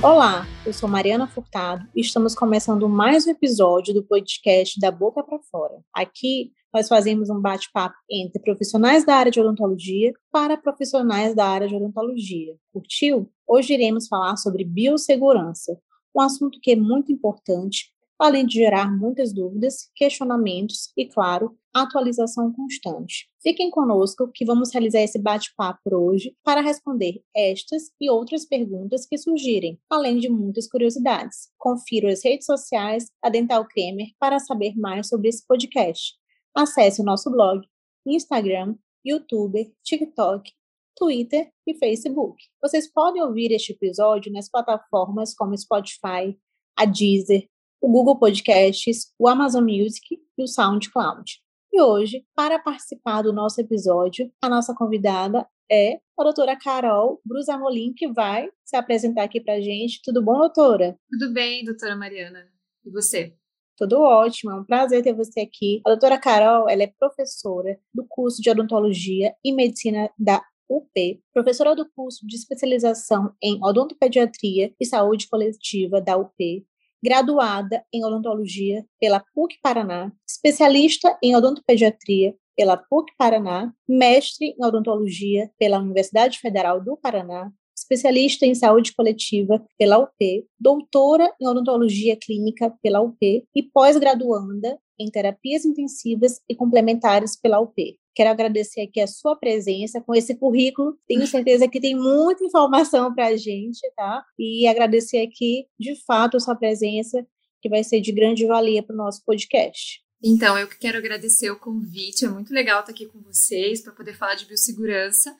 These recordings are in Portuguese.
Olá, eu sou Mariana Furtado e estamos começando mais um episódio do podcast Da Boca para Fora. Aqui nós fazemos um bate-papo entre profissionais da área de odontologia para profissionais da área de odontologia. Curtiu? Hoje iremos falar sobre biossegurança, um assunto que é muito importante além de gerar muitas dúvidas, questionamentos e, claro, atualização constante. Fiquem conosco que vamos realizar esse bate-papo hoje para responder estas e outras perguntas que surgirem, além de muitas curiosidades. Confira as redes sociais da Dental Cremer para saber mais sobre esse podcast. Acesse o nosso blog, Instagram, YouTube, TikTok, Twitter e Facebook. Vocês podem ouvir este episódio nas plataformas como Spotify, a Deezer, o Google Podcasts, o Amazon Music e o SoundCloud. E hoje, para participar do nosso episódio, a nossa convidada é a doutora Carol Brusamolin, que vai se apresentar aqui para a gente. Tudo bom, doutora? Tudo bem, doutora Mariana. E você? Tudo ótimo, é um prazer ter você aqui. A doutora Carol, ela é professora do curso de odontologia e medicina da UP, professora do curso de especialização em odontopediatria e saúde coletiva da UP, graduada em odontologia pela PUC Paraná, especialista em odontopediatria pela PUC Paraná, mestre em odontologia pela Universidade Federal do Paraná, especialista em saúde coletiva pela UP, doutora em odontologia clínica pela UP e pós-graduanda em terapias intensivas e complementares pela UP. Quero agradecer aqui a sua presença com esse currículo. Tenho certeza que tem muita informação para a gente, tá? E agradecer aqui, de fato, a sua presença, que vai ser de grande valia para o nosso podcast. Então, eu que quero agradecer o convite. É muito legal estar aqui com vocês para poder falar de biossegurança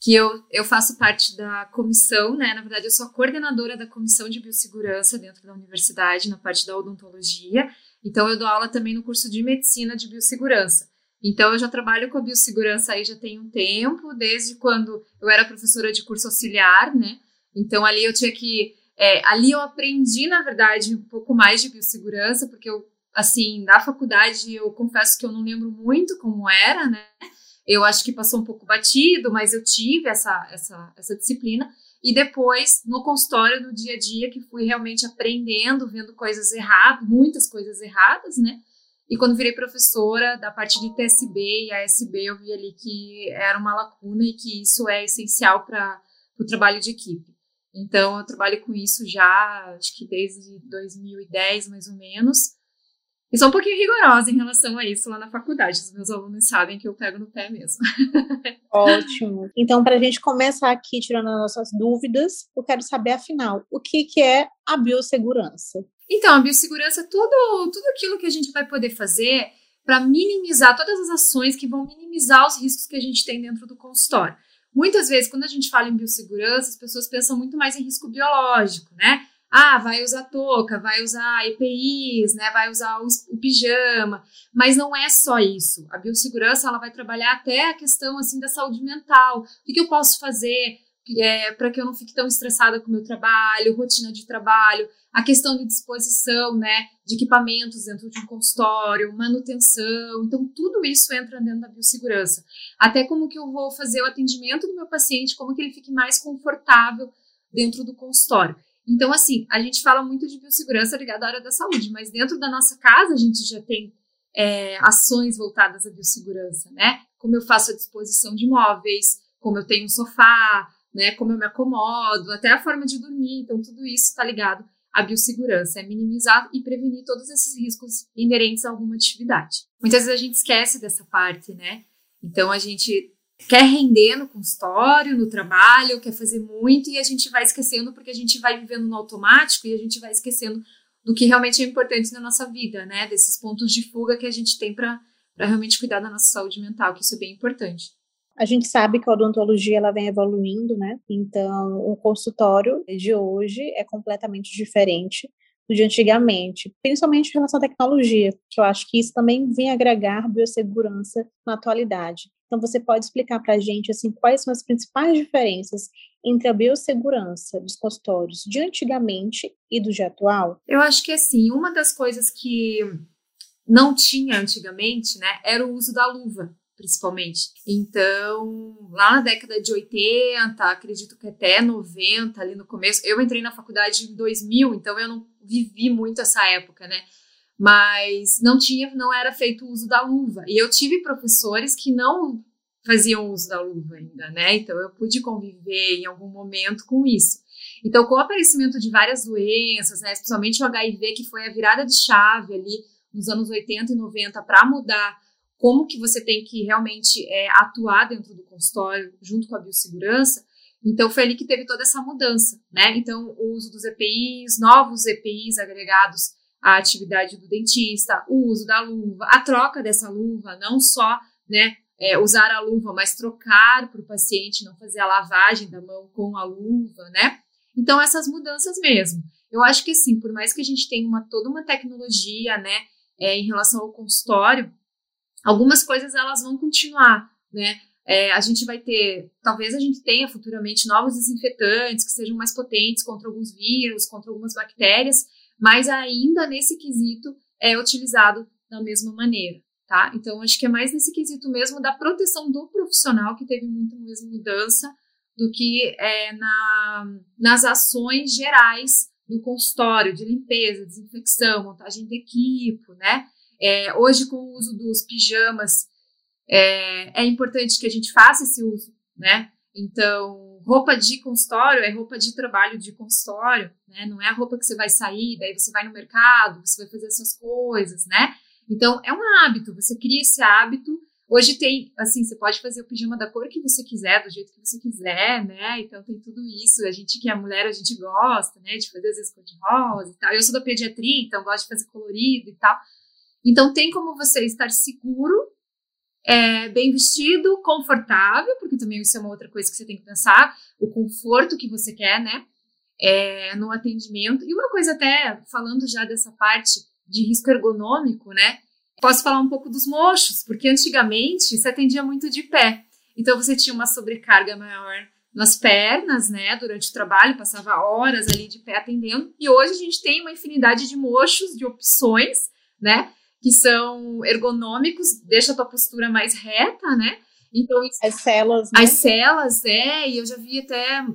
que eu, eu faço parte da comissão, né? Na verdade, eu sou a coordenadora da comissão de biossegurança dentro da universidade, na parte da odontologia. Então, eu dou aula também no curso de medicina de biossegurança. Então, eu já trabalho com a biossegurança aí já tem um tempo, desde quando eu era professora de curso auxiliar, né? Então, ali eu tinha que. É, ali eu aprendi, na verdade, um pouco mais de biossegurança, porque eu, assim, na faculdade, eu confesso que eu não lembro muito como era, né? Eu acho que passou um pouco batido, mas eu tive essa, essa, essa disciplina. E depois, no consultório, no dia a dia, que fui realmente aprendendo, vendo coisas erradas, muitas coisas erradas, né? E quando virei professora da parte de TSB e ASB, eu vi ali que era uma lacuna e que isso é essencial para o trabalho de equipe. Então, eu trabalho com isso já, acho que desde 2010, mais ou menos. E sou um pouquinho rigorosa em relação a isso lá na faculdade. Os meus alunos sabem que eu pego no pé mesmo. Ótimo. Então, para a gente começar aqui tirando as nossas dúvidas, eu quero saber, afinal, o que, que é a biossegurança? Então, a biossegurança é tudo, tudo aquilo que a gente vai poder fazer para minimizar todas as ações que vão minimizar os riscos que a gente tem dentro do consultório. Muitas vezes, quando a gente fala em biossegurança, as pessoas pensam muito mais em risco biológico, né? Ah, vai usar touca, vai usar EPIs, né? Vai usar o, o, pijama, mas não é só isso. A biossegurança ela vai trabalhar até a questão assim da saúde mental. O que, que eu posso fazer é, para que eu não fique tão estressada com o meu trabalho, rotina de trabalho, a questão de disposição, né, de equipamentos dentro de um consultório, manutenção. Então tudo isso entra dentro da biossegurança. Até como que eu vou fazer o atendimento do meu paciente, como que ele fique mais confortável dentro do consultório. Então, assim, a gente fala muito de biossegurança ligada à área da saúde, mas dentro da nossa casa a gente já tem é, ações voltadas à biossegurança, né? Como eu faço a disposição de móveis, como eu tenho um sofá, né? Como eu me acomodo, até a forma de dormir. Então, tudo isso está ligado à biossegurança, é minimizar e prevenir todos esses riscos inerentes a alguma atividade. Muitas vezes a gente esquece dessa parte, né? Então, a gente quer render no consultório, no trabalho, quer fazer muito e a gente vai esquecendo porque a gente vai vivendo no automático e a gente vai esquecendo do que realmente é importante na nossa vida, né? Desses pontos de fuga que a gente tem para realmente cuidar da nossa saúde mental, que isso é bem importante. A gente sabe que a odontologia ela vem evoluindo, né? Então, o consultório de hoje é completamente diferente do de antigamente, principalmente em relação à tecnologia, que eu acho que isso também vem agregar biossegurança na atualidade. Então, você pode explicar para a gente assim, quais são as principais diferenças entre a biossegurança dos consultórios de antigamente e do de atual? Eu acho que assim, uma das coisas que não tinha antigamente, né, era o uso da luva. principalmente. Então, lá na década de 80, acredito que até 90, ali no começo, eu entrei na faculdade em 2000, então eu não vivi muito essa época, né? Mas não tinha, não era feito o uso da luva. E eu tive professores que não faziam uso da luva ainda, né? Então eu pude conviver em algum momento com isso. Então, com o aparecimento de várias doenças, né, especialmente o HIV, que foi a virada de chave ali nos anos 80 e 90 para mudar como que você tem que realmente é, atuar dentro do consultório junto com a biossegurança. Então foi ali que teve toda essa mudança, né? Então o uso dos EPIs, novos EPIs agregados à atividade do dentista, o uso da luva, a troca dessa luva, não só, né, é, usar a luva, mas trocar para o paciente, não fazer a lavagem da mão com a luva, né? Então essas mudanças mesmo. Eu acho que sim, por mais que a gente tenha uma, toda uma tecnologia, né, é, em relação ao consultório, algumas coisas elas vão continuar, né? É, a gente vai ter, talvez a gente tenha futuramente novos desinfetantes que sejam mais potentes contra alguns vírus, contra algumas bactérias, mas ainda nesse quesito é utilizado da mesma maneira, tá? Então acho que é mais nesse quesito mesmo da proteção do profissional que teve muito mais mudança do que é, na, nas ações gerais do consultório de limpeza, desinfecção, montagem de equipe, né? É, hoje, com o uso dos pijamas, é, é, importante que a gente faça esse uso, né? Então, roupa de consultório é roupa de trabalho de consultório, né? Não é a roupa que você vai sair, daí você vai no mercado, você vai fazer essas coisas, né? Então, é um hábito, você cria esse hábito. Hoje tem, assim, você pode fazer o pijama da cor que você quiser, do jeito que você quiser, né? Então, tem tudo isso. A gente que é mulher, a gente gosta, né? De fazer às vezes cor de rosa e tal. Eu sou da pediatria, então gosto de fazer colorido e tal. Então, tem como você estar seguro, é, bem vestido, confortável, porque também isso é uma outra coisa que você tem que pensar, o conforto que você quer, né? É, no atendimento. E uma coisa até, falando já dessa parte de risco ergonômico, né? Posso falar um pouco dos mochos, porque antigamente se atendia muito de pé. Então você tinha uma sobrecarga maior nas pernas, né, durante o trabalho, passava horas ali de pé atendendo. E hoje a gente tem uma infinidade de mochos, de opções, né? Que são ergonômicos, deixa a tua postura mais reta, né? Então, as celas, né? As celas, é, e eu já vi até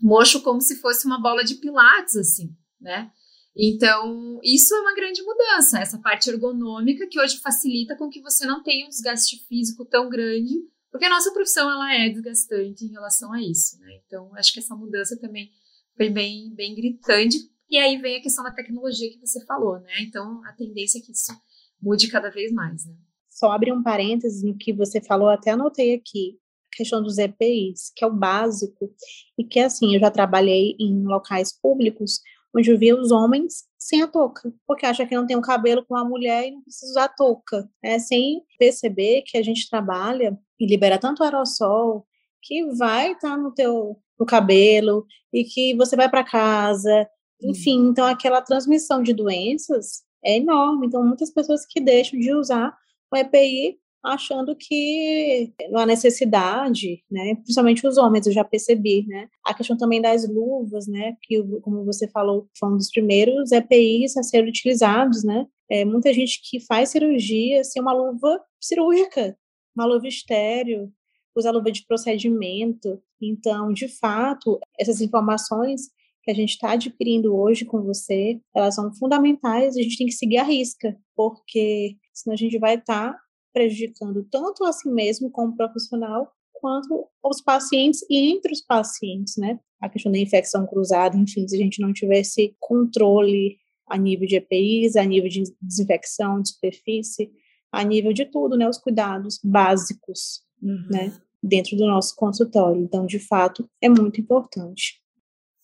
mocho como se fosse uma bola de pilates, assim, né? Então, isso é uma grande mudança, essa parte ergonômica que hoje facilita com que você não tenha um desgaste físico tão grande, porque a nossa profissão ela é desgastante em relação a isso, né? Então, acho que essa mudança também foi bem, bem gritante e aí vem a questão da tecnologia que você falou, né? Então, a tendência é que isso mude cada vez mais, né? Só abre um parênteses no que você falou, até anotei aqui, a questão dos EPIs, que é o básico, e que, assim, eu já trabalhei em locais públicos onde eu via os homens sem a touca, porque acha que não tem um cabelo com a mulher e não precisa usar touca, né? sem perceber que a gente trabalha e libera tanto aerossol que vai estar tá no teu no cabelo e que você vai para casa enfim, então aquela transmissão de doenças é enorme. Então, muitas pessoas que deixam de usar o EPI achando que não há necessidade, né? Principalmente os homens, eu já percebi, né? A questão também das luvas, né? Que, como você falou, foi um dos primeiros EPIs a serem utilizados, né? É, muita gente que faz cirurgia sem uma luva cirúrgica, uma luva estéreo, usa luva de procedimento. Então, de fato, essas informações que a gente está adquirindo hoje com você, elas são fundamentais a gente tem que seguir a risca, porque senão a gente vai estar tá prejudicando tanto a si mesmo como profissional, quanto os pacientes e entre os pacientes, né? A questão da infecção cruzada, enfim, se a gente não tivesse controle a nível de EPIs, a nível de desinfecção de superfície, a nível de tudo, né? Os cuidados básicos, uhum. né? Dentro do nosso consultório. Então, de fato, é muito importante.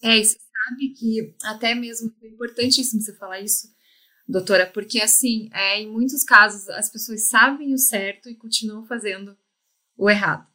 É, isso sabe que até mesmo é importantíssimo você falar isso, doutora, porque assim, é, em muitos casos as pessoas sabem o certo e continuam fazendo o errado.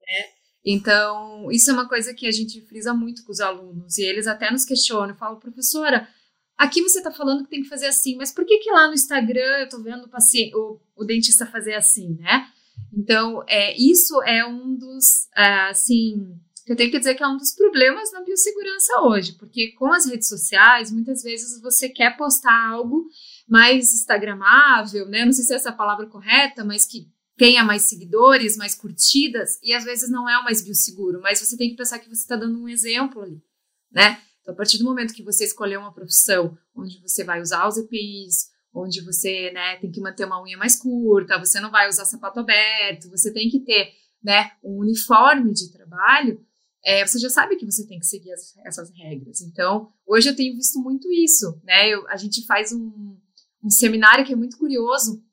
Né? Então, isso é uma coisa que a gente frisa muito com os alunos, e eles até nos questionam, falam, professora, aqui você está falando que tem que fazer assim, mas por que que lá no Instagram eu estou vendo o, paciente, o, o, dentista fazer assim, né? Então, é, isso é um dos, ah, assim, eu tenho que dizer que é um dos problemas na biossegurança hoje, porque com as redes sociais, muitas vezes você quer postar algo mais instagramável, né? Não sei se é essa palavra correta, mas que tenha mais seguidores, mais curtidas, e às vezes não é o mais bioseguro, mas você tem que pensar que você está dando um exemplo ali, né? Então, a partir do momento que você escolher uma profissão onde você vai usar os EPIs, onde você né, tem que manter uma unha mais curta, você não vai usar sapato aberto, você tem que ter né, um uniforme de trabalho, é, você já sabe que você tem que seguir as, essas regras. Então, hoje eu tenho visto muito isso. Né? Eu, a gente faz um, um seminário que é muito curioso,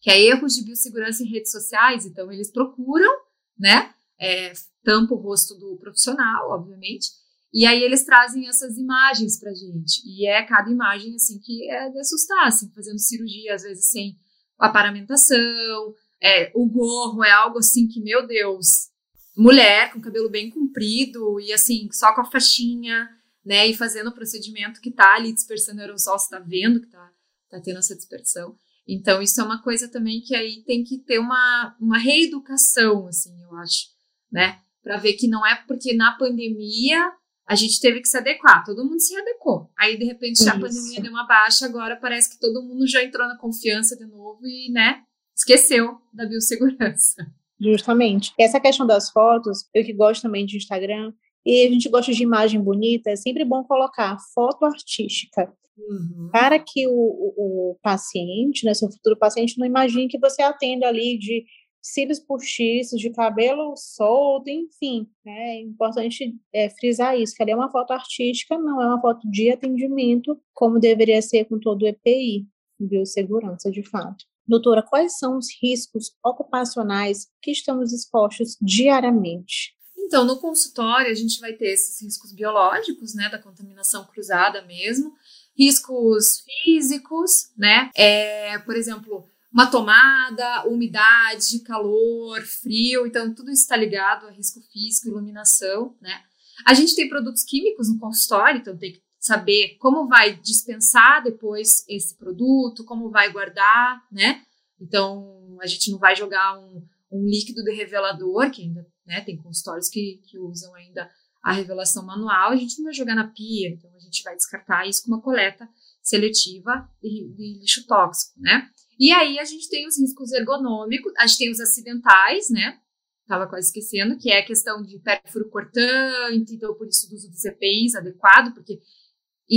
que é erros de biossegurança em redes sociais. Então, eles procuram, né? É, tampa o rosto do profissional, obviamente, e aí eles trazem essas imagens pra gente. E é cada imagem, assim, que é de assustar, assim, fazendo cirurgia, às vezes sem aparamentação. É, o gorro é algo assim que, meu Deus, mulher com cabelo bem comprido e assim, só com a faixinha, né? E fazendo o procedimento que tá ali dispersando aerossol, você tá vendo que tá, tá tendo essa dispersão. Então, isso é uma coisa também que aí tem que ter uma, uma reeducação, assim, eu acho, né? Para ver que não é porque na pandemia a gente teve que se adequar, todo mundo se adequou. Aí, de repente, Isso. a pandemia deu uma baixa, agora parece que todo mundo já entrou na confiança de novo e, né, esqueceu da biossegurança. Justamente. Essa questão das fotos, eu que gosto também de Instagram, e a gente gosta de imagem bonita, é sempre bom colocar foto artística. Uhum. Para que o, o, o, paciente, né, seu futuro paciente, não imagine que você atende ali de cílios postiços, de cabelo solto, enfim. Né? É importante é, frisar isso, que ali é uma foto artística, não é uma foto de atendimento, como deveria ser com todo o EPI, biossegurança, de fato. Doutora, quais são os riscos ocupacionais que estamos expostos diariamente? Então, no consultório, a gente vai ter esses riscos biológicos, né, da contaminação cruzada mesmo, riscos físicos, né, é, por exemplo, uma tomada, umidade, calor, frio, então tudo isso está ligado a risco físico, iluminação, né? A gente tem produtos químicos no consultório, então tem que saber como vai dispensar depois esse produto, como vai guardar, né? Então a gente não vai jogar um, um líquido de revelador, que ainda né, tem consultórios que, que usam ainda a revelação manual, a gente não vai jogar na pia, então a gente vai descartar isso com uma coleta seletiva de, de lixo tóxico, né? E aí a gente tem os riscos ergonômicos, a gente tem os acidentais, né? Tava quase esquecendo, que é a questão de perfuro cortante, então por isso do uso dos EPIs adequado, porque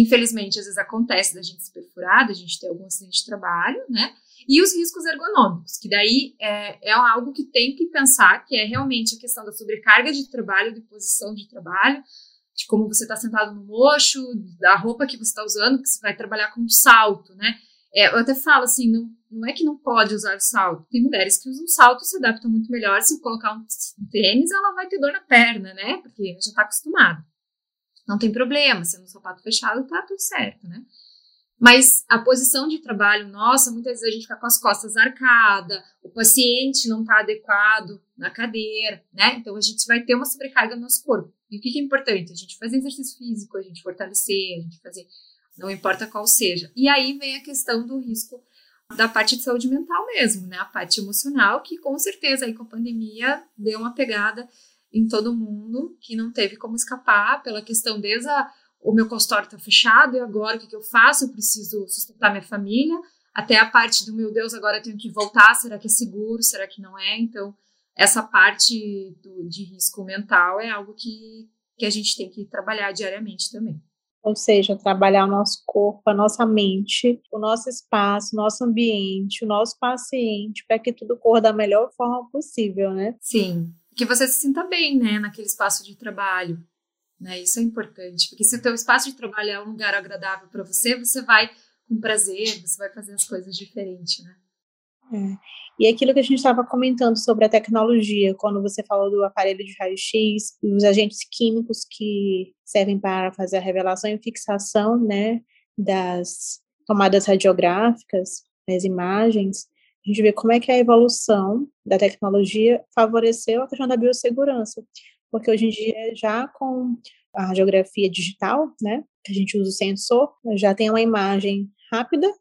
infelizmente às vezes acontece da gente se perfurar, da gente ter algum acidente de trabalho, né? E os riscos ergonômicos, que daí é, é algo que tem que pensar, que é realmente a questão da sobrecarga de trabalho, de posição de trabalho, de como você está sentado no mocho, da roupa que você está usando, que você vai trabalhar com salto, né? É, eu até falo assim, não, não é que não pode usar salto. Tem mulheres que usam salto se adaptam muito melhor. Se colocar um tênis, ela vai ter dor na perna, né? Porque já está acostumada. Não tem problema, sendo um sapato fechado, tá tudo certo, né? Mas a posição de trabalho nossa, muitas vezes a gente fica com as costas arcadas, o paciente não está adequado na cadeira, né? Então a gente vai ter uma sobrecarga no nosso corpo. E o que, que é importante? A gente fazer exercício físico, a gente fortalecer, a gente fazer não importa qual seja. E aí vem a questão do risco da parte de saúde mental mesmo, né? A parte emocional, que com certeza aí com a pandemia deu uma pegada em todo mundo, que não teve como escapar pela questão desde a, o meu consultório está fechado e agora o que, que eu faço? Eu preciso sustentar minha família, até a parte do meu Deus, agora eu tenho que voltar, será que é seguro, será que não é? Então, essa parte do, de risco mental é algo que, que a gente tem que trabalhar diariamente também ou seja, trabalhar o nosso corpo, a nossa mente, o nosso espaço, o nosso ambiente, o nosso paciente, para que tudo corra da melhor forma possível, né? Sim, que você se sinta bem, né, naquele espaço de trabalho, né? Isso é importante, porque se o teu espaço de trabalho é um lugar agradável para você, você vai com prazer, você vai fazer as coisas diferentes, né? É. E aquilo que a gente estava comentando sobre a tecnologia, quando você falou do aparelho de raio-x, os agentes químicos que servem para fazer a revelação e fixação, né, das tomadas radiográficas, das imagens, a gente vê como é que a evolução da tecnologia favoreceu a questão da biossegurança, porque hoje em dia já com a radiografia digital, né, que a gente usa o sensor, já tem uma imagem rápida,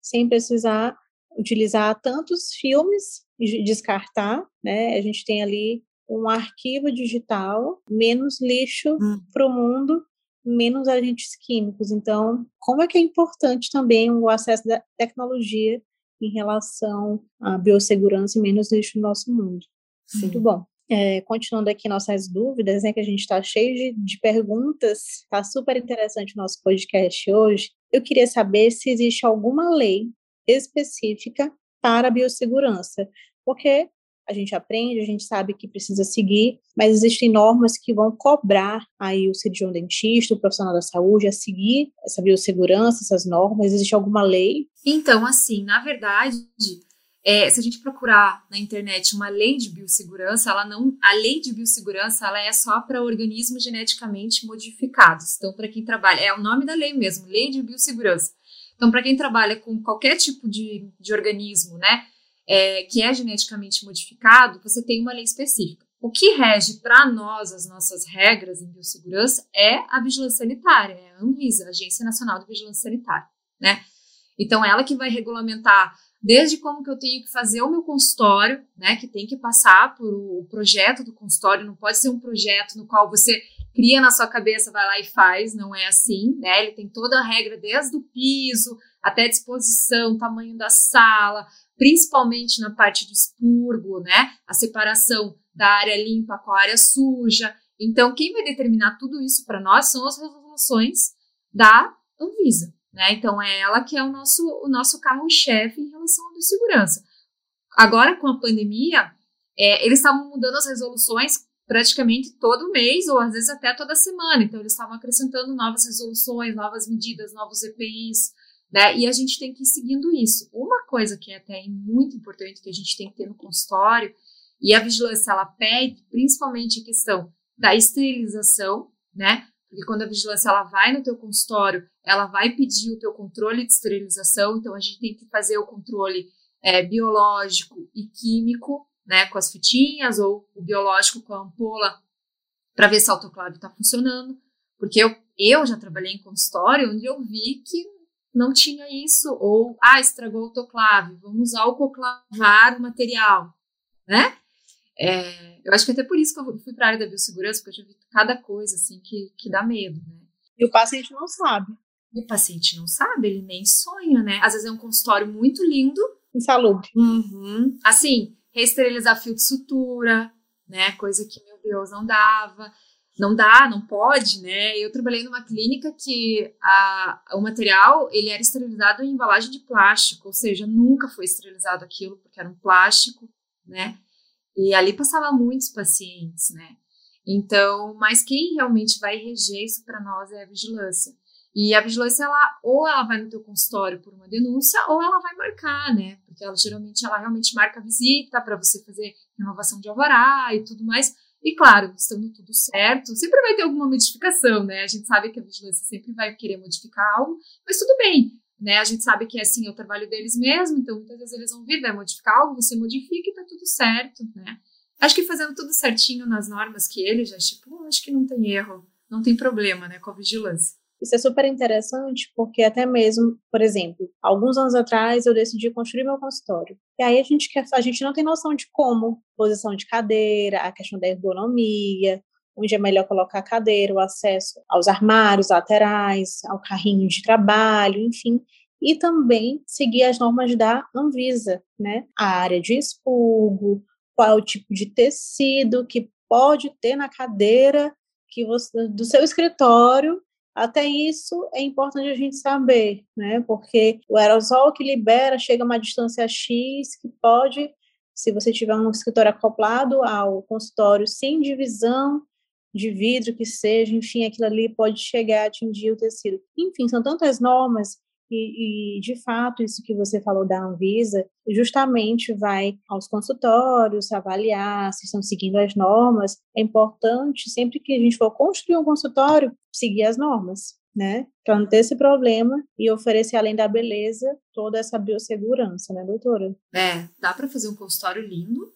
sem precisar utilizar tantos filmes e descartar, né? A gente tem ali um arquivo digital, menos lixo hum. para o mundo, menos agentes químicos. Então, como é que é importante também o acesso da tecnologia em relação à biossegurança e menos lixo no nosso mundo. Sim. Muito bom. É, continuando aqui nossas dúvidas, né, que a gente está cheio de, de perguntas, está super interessante o nosso podcast hoje. Eu queria saber se existe alguma lei específica para a biossegurança, porque a gente aprende, a gente sabe que precisa seguir, mas existem normas que vão cobrar aí o cirurgião dentista, o profissional da saúde a seguir essa biossegurança, essas normas. Existe alguma lei? Então, assim, na verdade, é, se a gente procurar na internet uma lei de biossegurança, ela não, a lei de biossegurança ela é só para organismos geneticamente modificados. Então, para quem trabalha, é o nome da lei mesmo, lei de biossegurança. Então, para quem trabalha com qualquer tipo de, de organismo, né, é, que é geneticamente modificado, você tem uma lei específica. O que rege para nós as nossas regras em biossegurança é a vigilância sanitária, é a Anvisa, a Agência Nacional de Vigilância Sanitária, né? Então, ela que vai regulamentar desde como que eu tenho que fazer o meu consultório, né, que tem que passar por o projeto do consultório, não pode ser um projeto no qual você cria na sua cabeça, vai lá e faz, não é assim, né? Ele tem toda a regra desde o piso até disposição, tamanho da sala, principalmente na parte de expurgo, né? A separação da área limpa com a área suja. Então, quem vai determinar tudo isso para nós são as resoluções da Anvisa. Né? Então, é ela que é o nosso, o nosso carro-chefe em relação à segurança. Agora, com a pandemia, é, eles estavam mudando as resoluções praticamente todo mês, ou às vezes até toda semana. Então, eles estavam acrescentando novas resoluções, novas medidas, novos EPIs, né? E a gente tem que ir seguindo isso. Uma coisa que é até muito importante que a gente tem que ter no consultório, e a vigilância ela pede principalmente a questão da esterilização, né? Porque quando a vigilância ela vai no teu consultório, ela vai pedir o teu controle de esterilização, então a gente tem que fazer o controle é, biológico e químico, né, com as fitinhas, ou o biológico com a ampola, para ver se o autoclave está funcionando. Porque eu, eu já trabalhei em consultório onde eu vi que não tinha isso, ou, ah, estragou o autoclave, vamos autoclavar o material, né? É, eu acho que até por isso que eu fui para a área da biossegurança, porque eu já vi cada coisa assim que, que dá medo, né? E o paciente não sabe. E o paciente não sabe, ele nem sonha, né? Às vezes é um consultório muito lindo. Insalubre. Uhum. Assim, reesterilizar fio de sutura, né? Coisa que, meu Deus, não dava. Não dá, não pode, né? Eu trabalhei numa clínica que a, o material, ele era esterilizado em embalagem de plástico, ou seja, nunca foi esterilizado aquilo, porque era um plástico, né? E ali passava muitos pacientes, né? Então, mas quem realmente vai reger isso para nós é a vigilância. E a vigilância, ela, ou ela vai no teu consultório por uma denúncia, ou ela vai marcar, né? Porque ela geralmente, ela realmente marca a visita para você fazer renovação de alvará e tudo mais. E claro, estando tudo certo, sempre vai ter alguma modificação, né? A gente sabe que a vigilância sempre vai querer modificar algo, mas tudo bem, né? A gente sabe que é assim, é o trabalho deles mesmo, então muitas vezes eles vão vir, vai modificar algo, você modifica e tá tudo certo, né? Acho que fazendo tudo certinho nas normas que ele já estipulou, acho que não tem erro, não tem problema, né, com a vigilância. Isso é super interessante porque até mesmo, por exemplo, alguns anos atrás eu decidi construir meu consultório. E aí a gente quer, a gente não tem noção de como, posição de cadeira, a questão da ergonomia, onde é melhor colocar a cadeira, o acesso aos armários laterais, ao carrinho de trabalho, enfim, e também seguir as normas da Anvisa, né? A área de expurgo, qual é o tipo de tecido que pode ter na cadeira que você, do seu escritório. Até isso é importante a gente saber, né? Porque o aerosol que libera chega a uma distância X que pode, se você tiver um escritório acoplado ao consultório sem divisão de vidro que seja, enfim, aquilo ali pode chegar a atingir o tecido. Enfim, são tantas normas e, e, de fato, isso que você falou da Anvisa, justamente vai aos consultórios avaliar se estão seguindo as normas. É importante, sempre que a gente for construir um consultório, seguir as normas, né? Para não ter esse problema e oferecer, além da beleza, toda essa biossegurança, né, doutora? É, dá para fazer um consultório lindo,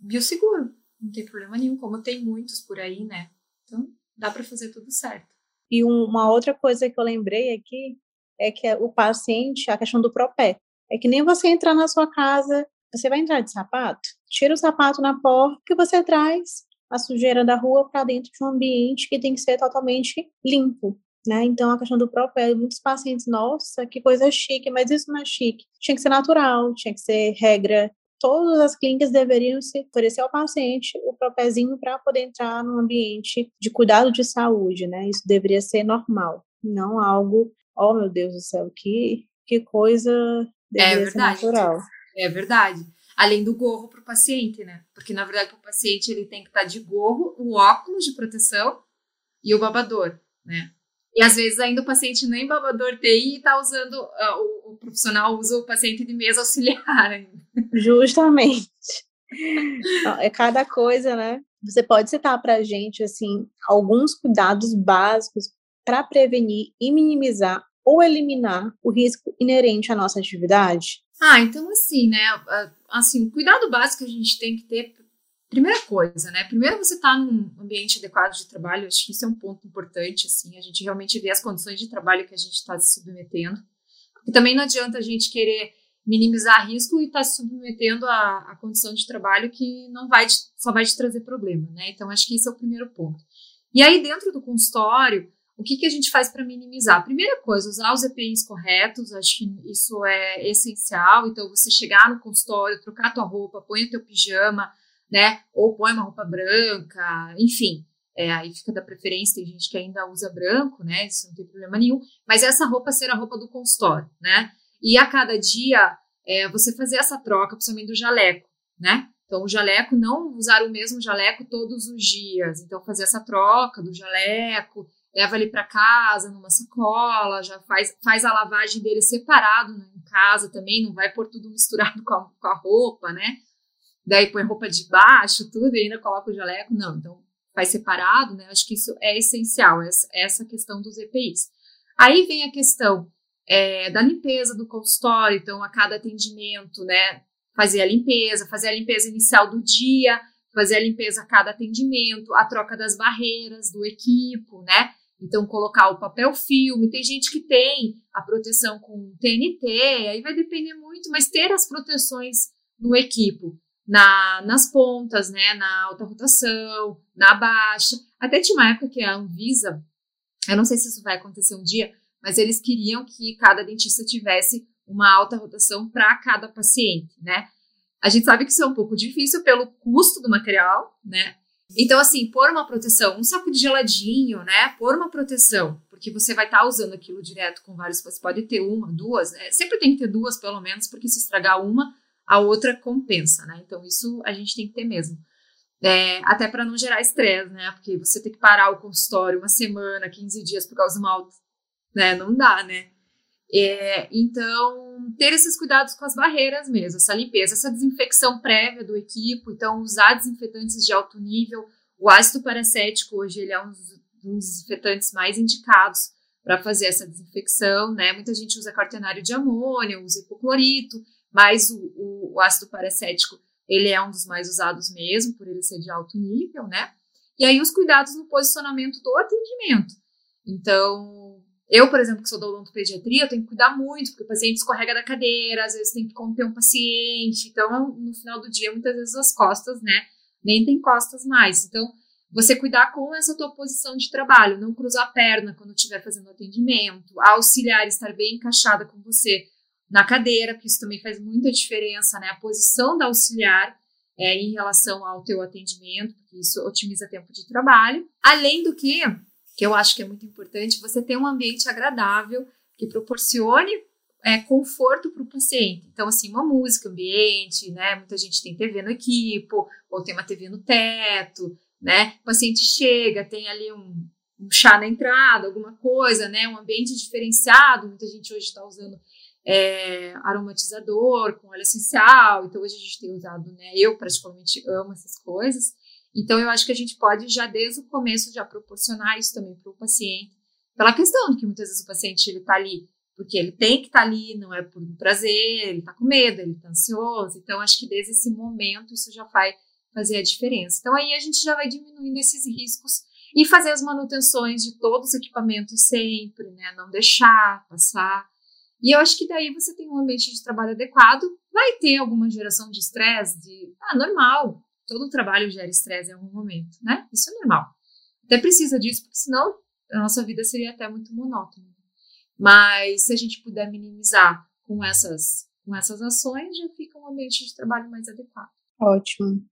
bioseguro. Não tem problema nenhum, como tem muitos por aí, né? Então, dá para fazer tudo certo. E uma outra coisa que eu lembrei aqui é que o paciente, a questão do propé. É que nem você entrar na sua casa, você vai entrar de sapato, tira o sapato na porta que você traz a sujeira da rua para dentro de um ambiente que tem que ser totalmente limpo, né? Então, a questão do propélio, muitos pacientes, nossa, que coisa chique, mas isso não é chique. Tinha que ser natural, tinha que ser regra. Todas as clínicas deveriam se oferecer ao paciente o propézinho para poder entrar no ambiente de cuidado de saúde, né? Isso deveria ser normal, não algo, oh meu Deus do céu, que, que coisa é ser natural. É verdade. Além do gorro para o paciente, né? Porque, na verdade, para o paciente ele tem que estar tá de gorro, o óculos de proteção e o babador, né? E às vezes ainda o paciente nem babador tem e está usando, uh, o, o, profissional usa o paciente de mesa auxiliar ainda. Justamente. é cada coisa, né? Você pode citar para a gente, assim, alguns cuidados básicos para prevenir e minimizar ou eliminar o risco inerente à nossa atividade? Ah, então assim, né? Assim, o cuidado básico que a gente tem que ter Primeira coisa, né? Primeiro você está num ambiente adequado de trabalho, acho que isso é um ponto importante, assim, a gente realmente vê as condições de trabalho que a gente está se submetendo. E também não adianta a gente querer minimizar risco e estar tá se submetendo a, a condição de trabalho que não vai te, só vai te trazer problema, né? Então acho que esse é o primeiro ponto. E aí dentro do consultório, o que, que a gente faz para minimizar? Primeira coisa, usar os EPIs corretos, acho que isso é essencial. Então você chegar no consultório, trocar tua roupa, põe o teu pijama, né? Ou põe uma roupa branca, enfim. É, aí fica da preferência, tem gente que ainda usa branco, né? Isso não tem problema nenhum. Mas essa roupa ser a roupa do consultório, né? E a cada dia é, você fazer essa troca, principalmente do jaleco, né? Então, o jaleco, não usar o mesmo jaleco todos os dias. Então, fazer essa troca do jaleco, leva ele para casa numa sacola, já faz, faz a lavagem dele separado né, em casa também, não vai pôr tudo misturado com a, com a roupa, né? daí põe roupa de baixo, tudo, e ainda coloca o jaleco. Não, então faz separado, né? Acho que isso é essencial, essa questão dos EPIs. Aí vem a questão é, da limpeza do consultório, então a cada atendimento, né? Fazer a limpeza, fazer a limpeza inicial do dia, fazer a limpeza a cada atendimento, a troca das barreiras do equipo, né? Então, colocar o papel filme. Tem gente que tem a proteção com TNT, aí vai depender muito, mas ter as proteções no equipo na, nas pontas, né, na alta rotação, na baixa. Até tinha uma época que a Anvisa, eu não sei se isso vai acontecer um dia, mas eles queriam que cada dentista tivesse uma alta rotação para cada paciente, né? A gente sabe que isso é um pouco difícil pelo custo do material, né? Então, assim, pôr uma proteção, um saco de geladinho, né? Pôr uma proteção, porque você vai estar tá usando aquilo direto com vários, você pode ter uma, duas, né? sempre tem que ter duas pelo menos, porque se estragar uma, a outra compensa, né? Então, isso a gente tem que ter mesmo. É, até para não gerar estresse, né? Porque você tem que parar o consultório uma semana, 15 dias por causa uma alta, né? Não dá, né? É, então, ter esses cuidados com as barreiras mesmo, essa limpeza, essa desinfecção prévia do equipo, então usar desinfetantes de alto nível. O ácido paracético hoje ele é um dos, um dos desinfetantes mais indicados para fazer essa desinfecção, né? Muita gente usa quaternário de amônia, usa hipoclorito, mas o, o, o ácido paracético, ele é um dos mais usados mesmo, por ele ser de alto nível, né? E aí os cuidados no posicionamento do atendimento. Então, eu, por exemplo, que sou da odontopediatria, eu tenho que cuidar muito, porque o paciente escorrega da cadeira, às vezes tem que conter um paciente. Então, no final do dia, muitas vezes as costas, né, nem tem costas mais. Então, você cuidar com essa tua posição de trabalho, não cruzar a perna quando estiver fazendo atendimento, auxiliar estar bem encaixada com você na cadeira, porque isso também faz muita diferença, né? A posição da auxiliar é, em relação ao teu atendimento, porque isso otimiza tempo de trabalho. Além do que, que eu acho que é muito importante, você ter um ambiente agradável que proporcione é, conforto para o paciente. Então, assim, uma música, ambiente, né? Muita gente tem TV no equipo, ou tem uma TV no teto, né? O paciente chega, tem ali um, um chá na entrada, alguma coisa, né? Um ambiente diferenciado. Muita gente hoje está usando é, aromatizador com óleo essencial. Então, hoje a gente tem usado, né? Eu particularmente amo essas coisas. Então, eu acho que a gente pode já desde o começo já proporcionar isso também para o paciente, pela questão de que muitas vezes o paciente ele está ali porque ele tem que estar tá ali, não é por um prazer, ele está com medo, ele está ansioso. Então, acho que desde esse momento isso já vai fazer a diferença. Então, aí a gente já vai diminuindo esses riscos e fazer as manutenções de todos os equipamentos sempre, né? Não deixar passar. E eu acho que daí você tem um ambiente de trabalho adequado, vai ter alguma geração de estresse, de, ah, normal, todo trabalho gera estresse em algum momento, né? Isso é normal. Até precisa disso, porque senão a nossa vida seria até muito monótona. Mas se a gente puder minimizar com essas, com essas ações, já fica um ambiente de trabalho mais adequado. Ótimo.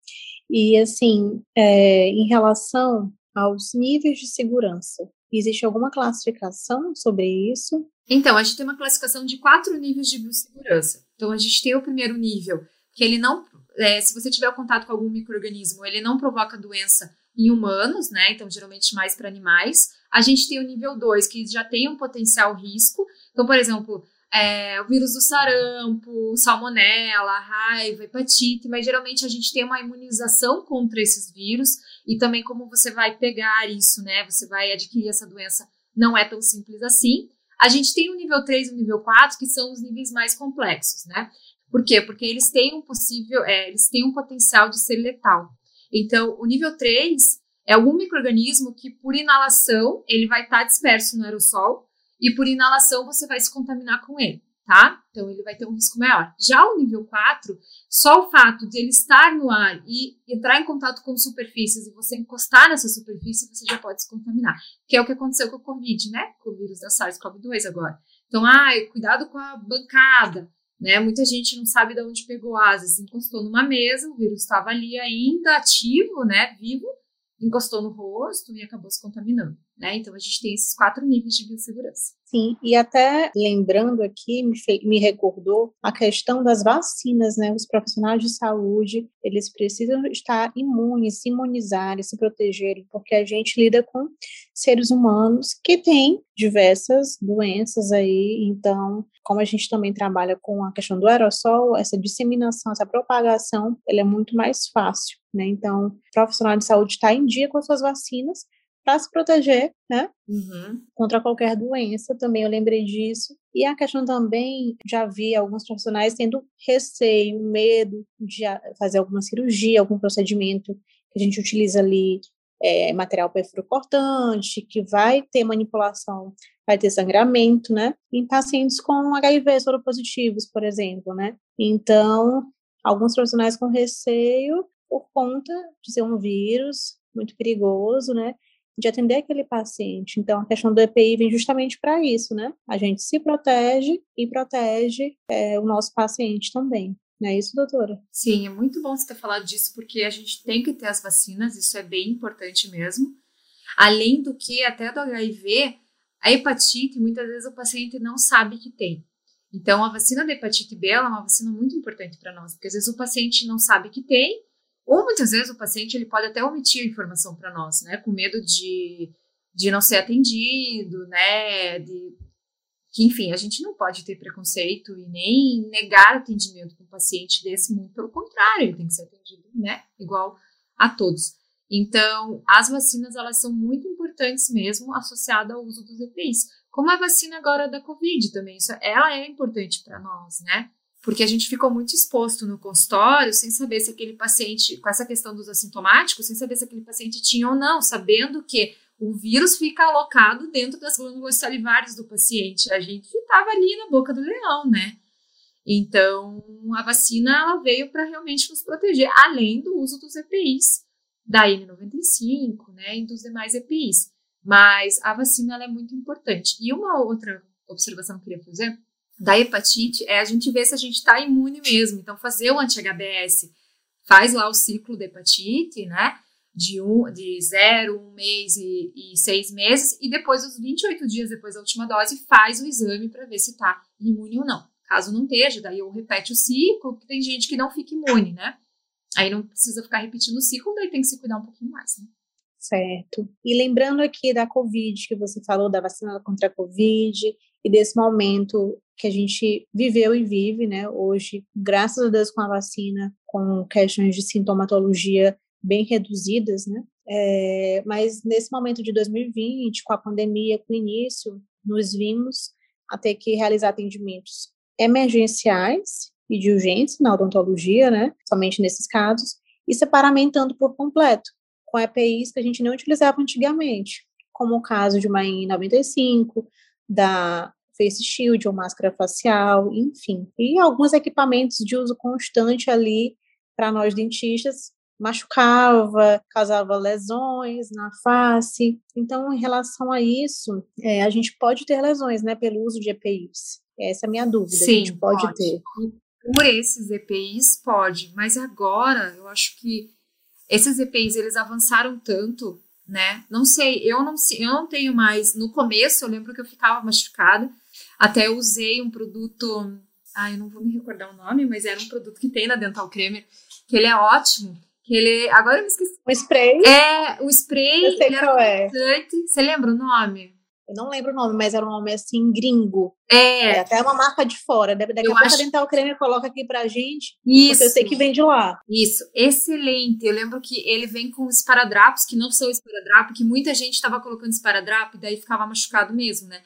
E assim, é, em relação aos níveis de segurança, existe alguma classificação sobre isso? Então, a gente tem uma classificação de quatro níveis de biossegurança. Então, a gente tem o primeiro nível, que ele não, é, se você tiver contato com algum microorganismo, ele não provoca doença em humanos, né? Então, geralmente mais para animais. A gente tem o nível 2, que já tem um potencial risco. Então, por exemplo, é, o vírus do sarampo, salmonela, raiva, hepatite, mas geralmente a gente tem uma imunização contra esses vírus e também como você vai pegar isso, né? Você vai adquirir essa doença, não é tão simples assim. A gente tem o nível 3 e o nível 4, que são os níveis mais complexos, né? Por quê? Porque eles têm um possível, é, eles têm um potencial de ser letal. Então, o nível 3 é algum microorganismo que, por inalação, ele vai estar disperso no aerossol e por inalação você vai se contaminar com ele, tá? Então, ele vai ter um risco maior. Já o nível 4, só o fato de ele estar no ar e entrar em contato com superfícies e você encostar nessa superfície, você já pode se contaminar. Que é o que aconteceu com o Covid, né? Com o vírus da SARS-CoV-2 agora. Então, ai, cuidado com a bancada. Né? Muita gente não sabe de onde pegou asas, encostou numa mesa, o vírus estava ali ainda ativo, né, vivo, encostou no rosto e acabou se contaminando. Né? Então, a gente tem esses quatro níveis de biossegurança. Sim, e até lembrando aqui, me, me recordou a questão das vacinas, né? Os profissionais de saúde, eles precisam estar imunes, se imunizarem, se protegerem, porque a gente lida com seres humanos que têm diversas doenças aí, então, como a gente também trabalha com a questão do aerossol, essa disseminação, essa propagação, ela é muito mais fácil, né? Então, o profissional de saúde está em dia com as suas vacinas, para se proteger, né? Uhum. Contra qualquer doença, também eu lembrei disso. E a questão também, já vi alguns profissionais tendo receio, medo de fazer alguma cirurgia, algum procedimento que a gente utiliza ali é, material perfurocortante, que vai ter manipulação, vai ter sangramento, né? Em pacientes com HIV soropositivos, por exemplo, né? Então, alguns profissionais com receio por conta de ser um vírus muito perigoso, né? De atender aquele paciente. Então, a questão do EPI vem justamente para isso, né? A gente se protege e protege é, o nosso paciente também. Não é isso, doutora? Sim, é muito bom você ter falado disso, porque a gente tem que ter as vacinas, isso é bem importante mesmo. Além do que, até do HIV, a hepatite, muitas vezes o paciente não sabe que tem. Então, a vacina da hepatite B é uma vacina muito importante para nós, porque às vezes o paciente não sabe que tem ou muitas vezes o paciente ele pode até omitir a informação para nós, né, com medo de, de não ser atendido, né, de que enfim, a gente não pode ter preconceito e nem negar atendimento para um paciente desse, muito pelo contrário, ele tem que ser atendido, né, igual a todos. Então, as vacinas elas são muito importantes mesmo associadas ao uso dos EPIs, como a vacina agora da Covid também, isso, ela é importante para nós, né? Porque a gente ficou muito exposto no consultório sem saber se aquele paciente, com essa questão dos assintomáticos, sem saber se aquele paciente tinha ou não, sabendo que o vírus fica alocado dentro das glândulas salivares do paciente. A gente estava ali na boca do leão, né? Então, a vacina ela veio para realmente nos proteger, além do uso dos EPIs, da N95, né, e dos demais EPIs. Mas a vacina ela é muito importante. E uma outra observação que eu queria fazer da hepatite é a gente ver se a gente está imune mesmo. Então, fazer o anti-HBS faz lá o ciclo da hepatite, né? De, um, de zero, um mês e, e seis meses, e depois, os 28 dias depois da última dose, faz o exame para ver se está imune ou não. Caso não esteja, daí eu repete o ciclo, porque tem gente que não fica imune, né? Aí não precisa ficar repetindo o ciclo, daí tem que se cuidar um pouquinho mais, né? Certo. E lembrando aqui da Covid, que você falou da vacina contra a Covid e desse momento que a gente viveu e vive, né, hoje, graças a Deus com a vacina, com questões de sintomatologia bem reduzidas, né, é, mas nesse momento de 2020, com a pandemia, com o início, nos vimos a ter que realizar atendimentos emergenciais e de urgência na odontologia, né, somente nesses casos, e separamentando por completo, com EPIs que a gente não utilizava antigamente, como o caso de uma N95, da face shield ou máscara facial, enfim. E alguns equipamentos de uso constante ali para nós dentistas, machucava, causava lesões na face. Então, em relação a isso, é, a gente pode ter lesões, né, pelo uso de EPIs. Essa é a minha dúvida. Sim, a gente pode, pode. ter. Por esses EPIs, pode. Mas agora, eu acho que esses EPIs, eles avançaram tanto, né? Não sei, eu não, eu não tenho mais. No começo, eu lembro que eu ficava machucada. Até eu usei um produto. Ah, eu não vou me recordar o nome, mas era um produto que tem na Dental Creamer, que ele é ótimo que ele. Agora eu me esqueci. O spray? É, o spray. Eu sei ele qual é. Você lembra o nome? Eu não lembro o nome, mas era um nome assim, gringo. É. é até uma marca de fora. Daqui eu a pouco acho... a Dental Creme coloca aqui pra gente. Isso. Porque eu sei que vem de lá. Isso. Excelente. Eu lembro que ele vem com esparadrapos, que não são esparadrapo, que muita gente estava colocando esparadrapo e daí ficava machucado mesmo, né?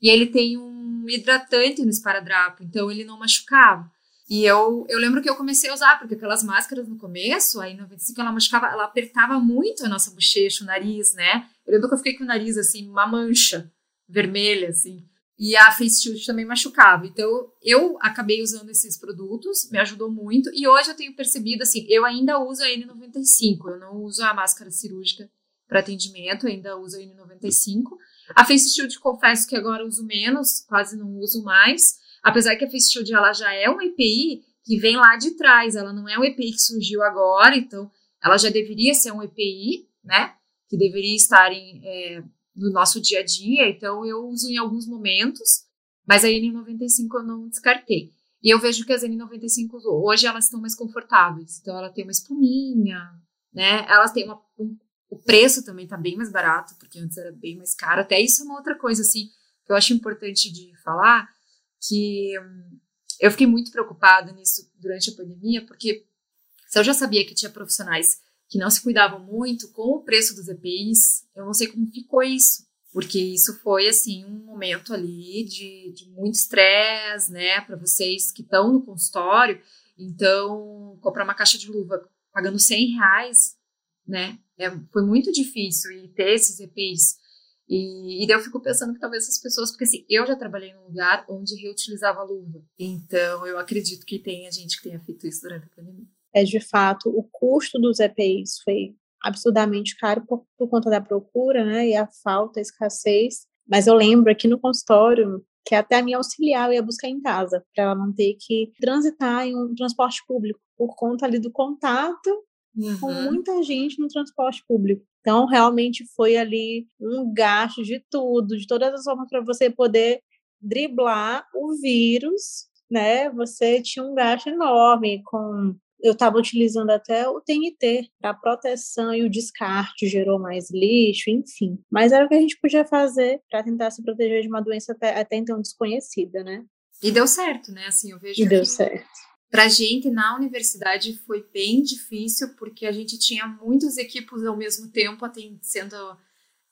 E ele tem um hidratante no esparadrapo, então ele não machucava. E eu, eu lembro que eu comecei a usar, porque aquelas máscaras no começo, aí no 95, ela machucava, ela apertava muito a nossa bochecha, o nariz, né? Eu lembro que eu fiquei com o nariz, assim, uma mancha vermelha, assim. E a Face Shield também machucava. Então, eu acabei usando esses produtos, me ajudou muito. E hoje eu tenho percebido, assim, eu ainda uso a N95, eu não uso a máscara cirúrgica para atendimento, ainda uso a N95. A Face Shield, confesso que agora uso menos, quase não uso mais. Apesar que a Face Shield ela já é uma EPI que vem lá de trás, ela não é uma EPI que surgiu agora, então ela já deveria ser um EPI, né? Que deveria estar em, é, no nosso dia a dia, então eu uso em alguns momentos, mas a N95 eu não descartei. E eu vejo que as N95 hoje elas estão mais confortáveis, então ela tem uma espuminha, né? Elas têm uma, um, o preço também tá bem mais barato, porque antes era bem mais caro. Até isso é uma outra coisa assim que eu acho importante de falar, que hum, eu fiquei muito preocupada nisso durante a pandemia, porque se eu já sabia que tinha profissionais que não se cuidavam muito com o preço dos EPIs, eu não sei como ficou isso, porque isso foi assim um momento ali de, de muito estresse, né, para vocês que estão no consultório. Então, comprar uma caixa de luva pagando 100 reais, né, é, foi muito difícil e ter esses EPIs e, e daí eu fico pensando que talvez as pessoas, porque assim, eu já trabalhei num lugar onde reutilizava luva. Então eu acredito que tenha gente que tenha feito isso durante a pandemia. É de fato, o custo dos EPIs foi absurdamente caro por, por conta da procura, né? E a falta, a escassez. Mas eu lembro aqui no consultório que até a minha auxiliar eu ia buscar em casa, para ela não ter que transitar em um transporte público, por conta ali do contato uhum. com muita gente no transporte público. Então, realmente foi ali um gasto de tudo, de todas as formas para você poder driblar o vírus, né? Você tinha um gasto enorme com eu estava utilizando até o TNT para proteção e o descarte gerou mais lixo, enfim. Mas era o que a gente podia fazer para tentar se proteger de uma doença até, até então desconhecida, né? E deu certo, né? Assim, eu vejo. E deu certo. Para a gente na universidade foi bem difícil porque a gente tinha muitos equipos ao mesmo tempo sendo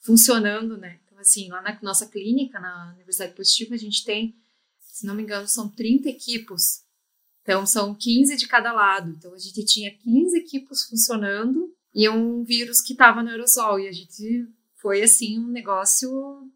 funcionando, né? Então assim, lá na nossa clínica, na Universidade Positiva, a gente tem, se não me engano, são 30 equipos. Então são 15 de cada lado. Então a gente tinha 15 equipos funcionando e um vírus que estava no aerosol e a gente foi assim um negócio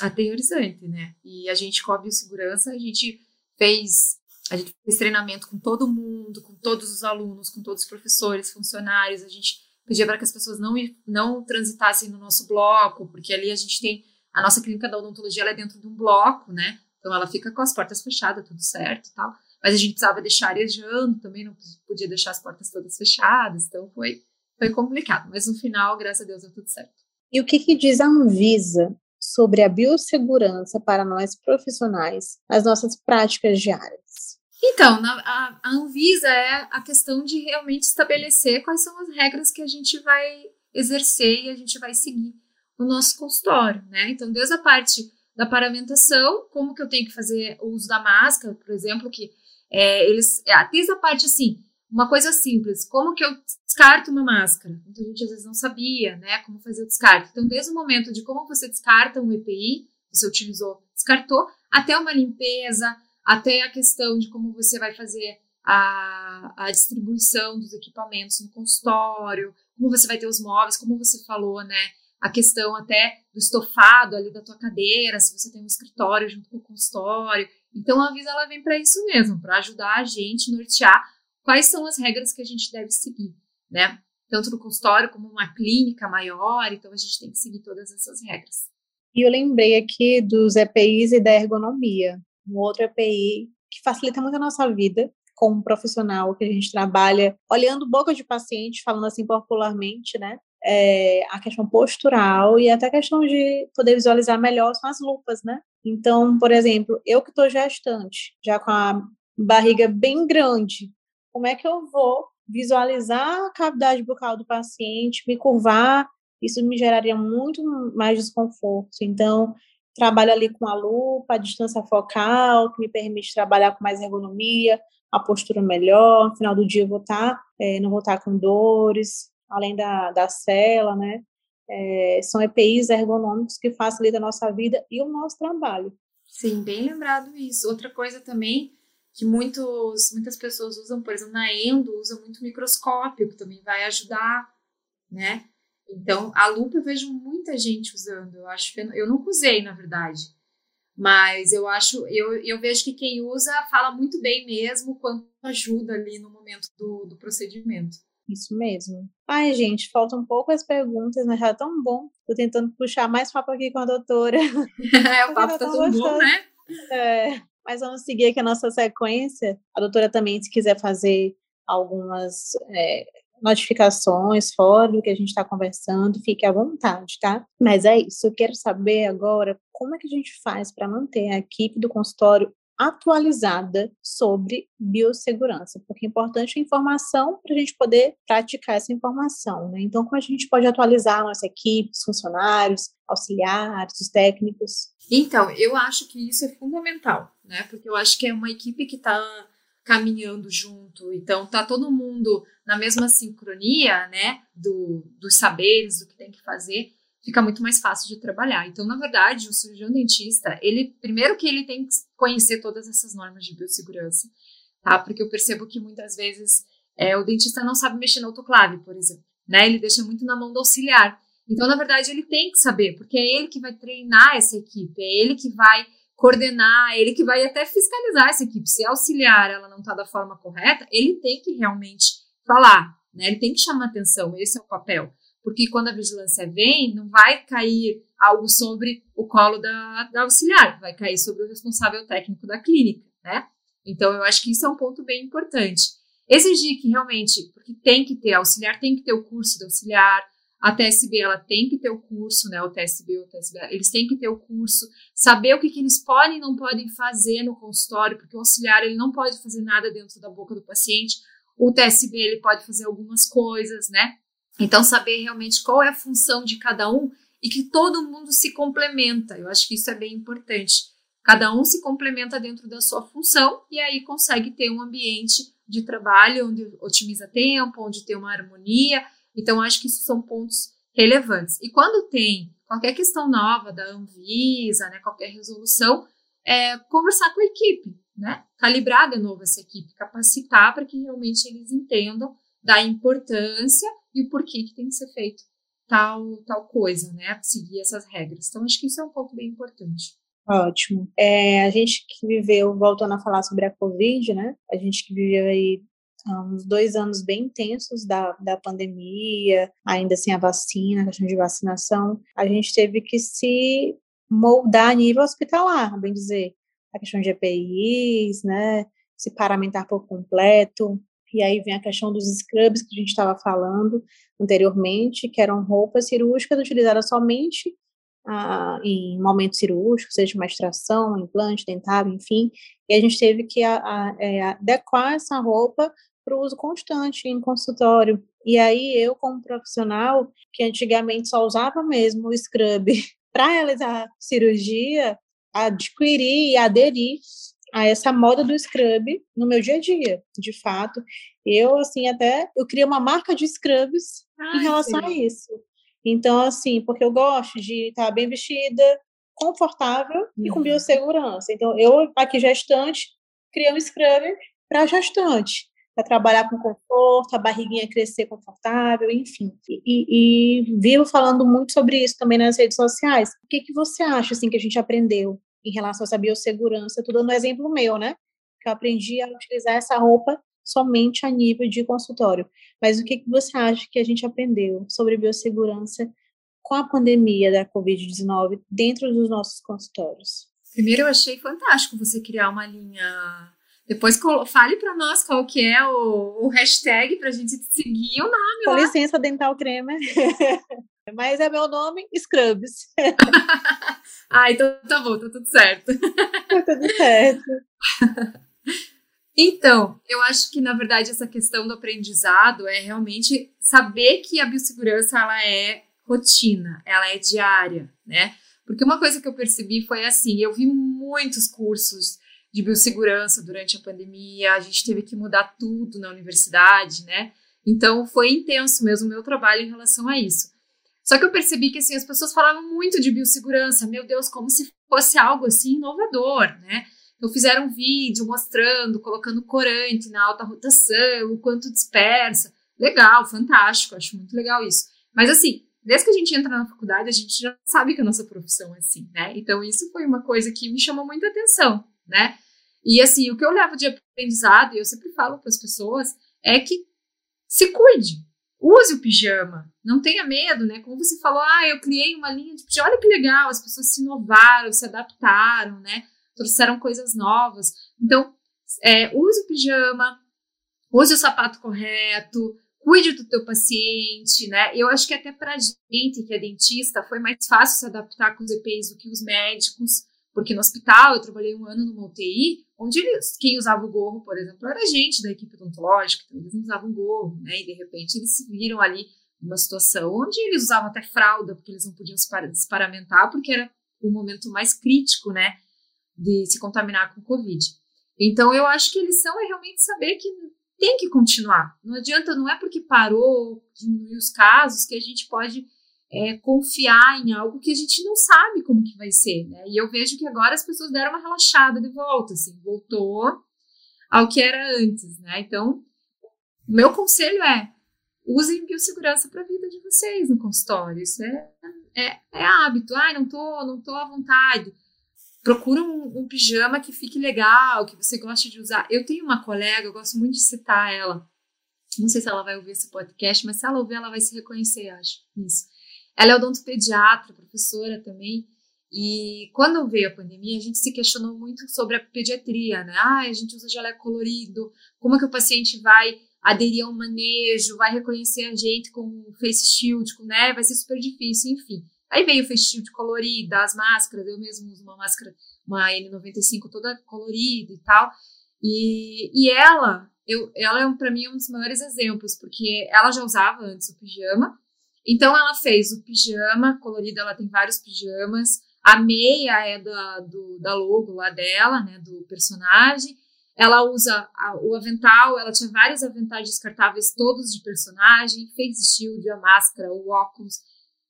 aterrorizante, né? E a gente com a biossegurança, a gente fez a gente fez treinamento com todo mundo, com todos os alunos, com todos os professores, funcionários. A gente pedia para que as pessoas não, não transitassem no nosso bloco, porque ali a gente tem. A nossa clínica da odontologia é dentro de um bloco, né? Então ela fica com as portas fechadas, tudo certo e tal. Mas a gente precisava deixar arejando também, não podia deixar as portas todas fechadas. Então foi, foi complicado. Mas no final, graças a Deus, deu tudo certo. E o que, que diz a Anvisa sobre a biossegurança para nós profissionais nas nossas práticas diárias? Então, na, a, a Anvisa é a questão de realmente estabelecer quais são as regras que a gente vai exercer e a gente vai seguir no nosso consultório, né? Então, desde a parte da paramentação, como que eu tenho que fazer o uso da máscara, por exemplo, que é, eles, é, desde a parte assim, uma coisa simples, como que eu descarto uma máscara? Muita gente às vezes não sabia, né, como fazer o descarte. Então, desde o momento de como você descarta um EPI, você utilizou, descartou, até uma limpeza, até a questão de como você vai fazer a, a distribuição dos equipamentos no consultório, como você vai ter os móveis, como você falou, né? A questão até do estofado ali da tua cadeira, se você tem um escritório junto com o consultório. Então a Visa ela vem para isso mesmo, para ajudar a gente a nortear quais são as regras que a gente deve seguir, né? tanto no consultório como uma clínica maior, então a gente tem que seguir todas essas regras. E eu lembrei aqui dos EPIs e da ergonomia, um outro EPI que facilita muito a nossa vida como profissional, que a gente trabalha olhando boca de paciente, falando assim popularmente, né? É, a questão postural e até a questão de poder visualizar melhor são as lupas, né? Então, por exemplo, eu que estou gestante, já com a barriga bem grande, como é que eu vou visualizar a cavidade bucal do paciente, me curvar, isso me geraria muito mais desconforto. Então, trabalho ali com a lupa, a distância focal, que me permite trabalhar com mais ergonomia, a postura melhor, no final do dia eu vou estar, tá, é, não vou estar tá com dores, além da, da cela, né? É, são EPIs ergonômicos que facilitam a nossa vida e o nosso trabalho. Sim, bem lembrado isso. Outra coisa também que muitos, muitas pessoas usam, por exemplo, na endo, usa muito microscópio, que também vai ajudar, né? Então, a lupa eu vejo muita gente usando. Eu acho eu nunca usei, na verdade. Mas eu acho, eu, eu vejo que quem usa fala muito bem mesmo quanto ajuda ali no momento do, do procedimento. Isso mesmo. Ai, gente, faltam poucas perguntas, mas já é tão bom. Tô tentando puxar mais papo aqui com a doutora. é, o papo tá tão gostando. bom, né? É. Mas vamos seguir aqui a nossa sequência. A doutora também, se quiser fazer algumas é, notificações fora do que a gente está conversando, fique à vontade, tá? Mas é isso. Eu quero saber agora como é que a gente faz para manter a equipe do consultório atualizada sobre biossegurança, porque é importante a informação para a gente poder praticar essa informação, né? Então, como a gente pode atualizar a nossa equipe, os funcionários, auxiliares, os técnicos? Então, eu acho que isso é fundamental, né? Porque eu acho que é uma equipe que está caminhando junto, então tá todo mundo na mesma sincronia, né? Do, dos saberes, do que tem que fazer fica muito mais fácil de trabalhar. Então, na verdade, o cirurgião dentista, ele primeiro que ele tem que conhecer todas essas normas de biossegurança, tá? Porque eu percebo que muitas vezes é, o dentista não sabe mexer no autoclave, por exemplo, né? Ele deixa muito na mão do auxiliar. Então, na verdade, ele tem que saber, porque é ele que vai treinar essa equipe, é ele que vai coordenar, ele que vai até fiscalizar essa equipe. Se auxiliar ela não está da forma correta, ele tem que realmente falar, né? Ele tem que chamar atenção, esse é o papel porque quando a vigilância vem, não vai cair algo sobre o colo da, da auxiliar, vai cair sobre o responsável técnico da clínica, né? Então, eu acho que isso é um ponto bem importante. Exigir que realmente, porque tem que ter, auxiliar tem que ter o curso de auxiliar, a TSB ela tem que ter o curso, né? O TSB, o TSB, eles têm que ter o curso, saber o que, que eles podem e não podem fazer no consultório, porque o auxiliar ele não pode fazer nada dentro da boca do paciente. O TSB ele pode fazer algumas coisas, né? Então, saber realmente qual é a função de cada um e que todo mundo se complementa. Eu acho que isso é bem importante. Cada um se complementa dentro da sua função e aí consegue ter um ambiente de trabalho onde otimiza tempo, onde tem uma harmonia. Então, acho que isso são pontos relevantes. E quando tem qualquer questão nova da Anvisa, né, qualquer resolução, é conversar com a equipe, né? Calibrar de novo essa equipe, capacitar para que realmente eles entendam da importância e o porquê que tem que ser feito tal, tal coisa, né? Seguir essas regras. Então, acho que isso é um ponto bem importante. Ótimo. É, a gente que viveu, voltando a falar sobre a Covid, né? A gente que viveu aí uns dois anos bem intensos da, da pandemia, ainda sem a vacina, a questão de vacinação, a gente teve que se moldar a nível hospitalar, bem dizer, a questão de EPIs, né? Se paramentar por completo, e aí vem a questão dos scrubs que a gente estava falando anteriormente, que eram roupas cirúrgicas utilizadas somente ah, em momentos cirúrgicos, seja uma extração, implante, dentário, enfim. E a gente teve que a, a, é, adequar essa roupa para o uso constante em consultório. E aí eu, como profissional, que antigamente só usava mesmo o scrub para realizar cirurgia, adquiri e aderi a essa moda do scrub no meu dia a dia, de fato. Eu, assim, até, eu criei uma marca de scrubs Ai, em relação sim. a isso. Então, assim, porque eu gosto de estar bem vestida, confortável uhum. e com uhum. biossegurança. Então, eu, aqui gestante, criei um scrub para gestante, para trabalhar com conforto, a barriguinha crescer confortável, enfim. E, e, e, vivo falando muito sobre isso também nas redes sociais. O que, que você acha, assim, que a gente aprendeu em relação a essa biossegurança. Estou dando um exemplo meu, né? Que eu aprendi a utilizar essa roupa somente a nível de consultório. Mas o que, que você acha que a gente aprendeu sobre biossegurança com a pandemia da Covid-19 dentro dos nossos consultórios? Primeiro, eu achei fantástico você criar uma linha. Depois fale para nós qual que é o, o hashtag para a gente seguir o nome. Com lá. licença, Dental Crema. Mas é meu nome, Scrubs. ah, então tá bom, tá tudo certo. Tá tudo certo. Então, eu acho que, na verdade, essa questão do aprendizado é realmente saber que a biossegurança ela é rotina, ela é diária, né? Porque uma coisa que eu percebi foi assim, eu vi muitos cursos de biossegurança durante a pandemia, a gente teve que mudar tudo na universidade, né? Então foi intenso mesmo o meu trabalho em relação a isso. Só que eu percebi que assim, as pessoas falavam muito de biossegurança, meu Deus, como se fosse algo assim inovador, né? Então fizeram um vídeo mostrando, colocando corante na alta rotação, o quanto dispersa. Legal, fantástico, acho muito legal isso. Mas assim, desde que a gente entra na faculdade, a gente já sabe que a nossa profissão é assim, né? Então isso foi uma coisa que me chamou muita atenção, né? E assim, o que eu levo de aprendizado, e eu sempre falo para as pessoas, é que se cuide, use o pijama, não tenha medo, né? Como você falou, ah, eu criei uma linha de pijama, olha que legal, as pessoas se inovaram, se adaptaram, né? Trouxeram coisas novas. Então, é, use o pijama, use o sapato correto, cuide do teu paciente, né? Eu acho que até para gente que é dentista foi mais fácil se adaptar com os EPIs do que os médicos, porque no hospital eu trabalhei um ano numa UTI, onde eles, quem usava o gorro, por exemplo, era gente da equipe odontológica, então eles não usavam gorro, né? E de repente eles se viram ali numa situação onde eles usavam até fralda, porque eles não podiam se desparamentar, porque era o momento mais crítico, né? De se contaminar com Covid. Então eu acho que a lição é realmente saber que tem que continuar. Não adianta, não é porque parou, diminuiu os casos, que a gente pode é, confiar em algo que a gente não sabe como que vai ser, né? E eu vejo que agora as pessoas deram uma relaxada de volta, assim, voltou ao que era antes, né? Então, meu conselho é usem biossegurança para a vida de vocês no consultório. Isso é, é, é hábito. Ai, não tô, não tô à vontade procura um, um, pijama que fique legal, que você goste de usar. Eu tenho uma colega, eu gosto muito de citar ela. Não sei se ela vai ouvir esse podcast, mas se ela ouvir, ela vai se reconhecer, acho. Isso. Ela é odontopediatra, professora também. E quando veio a pandemia, a gente se questionou muito sobre a pediatria, né? Ah, a gente usa geleco colorido, como é que o paciente vai aderir a um manejo, vai reconhecer a gente com face shield, com, né? Vai ser super difícil, enfim. Aí veio o festival de colorida, as máscaras, eu mesmo uso uma máscara, uma N95 toda colorida e tal. E, e ela, eu, ela é para mim um dos maiores exemplos, porque ela já usava antes o pijama, então ela fez o pijama colorido, ela tem vários pijamas, a meia é da, do, da logo lá dela, né, do personagem. Ela usa a, o avental, ela tinha vários aventais descartáveis, todos de personagem, face shield, a máscara, o óculos